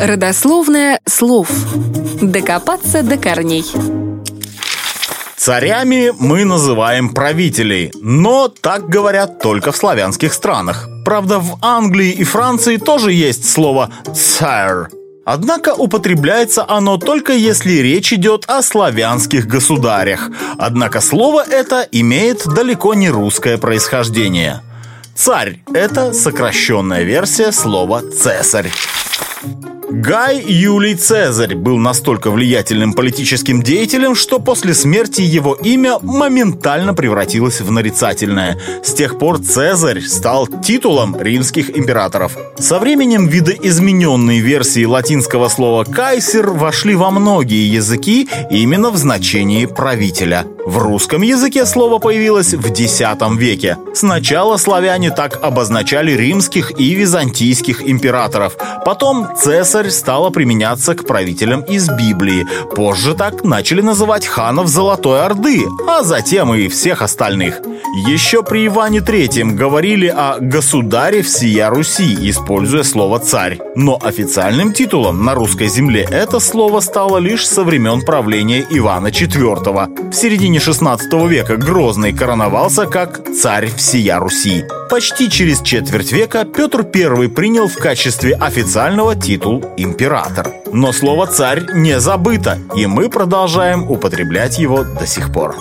Родословное слов. Докопаться до корней. Царями мы называем правителей, но так говорят только в славянских странах. Правда, в Англии и Франции тоже есть слово «царь». Однако употребляется оно только если речь идет о славянских государях. Однако слово это имеет далеко не русское происхождение. Царь – это сокращенная версия слова «цесарь». Гай Юлий Цезарь был настолько влиятельным политическим деятелем, что после смерти его имя моментально превратилось в нарицательное. С тех пор Цезарь стал титулом римских императоров. Со временем видоизмененные версии латинского слова «кайсер» вошли во многие языки именно в значении правителя. В русском языке слово появилось в X веке. Сначала славяне так обозначали римских и византийских императоров. Потом «цесарь» стало применяться к правителям из Библии. Позже так начали называть ханов Золотой Орды, а затем и всех остальных. Еще при Иване Третьем говорили о «государе всея Руси», используя слово «царь». Но официальным титулом на русской земле это слово стало лишь со времен правления Ивана IV. В середине 16 века Грозный короновался как «царь всея Руси». Почти через четверть века Петр I принял в качестве официального титул «император». Но слово «царь» не забыто, и мы продолжаем употреблять его до сих пор.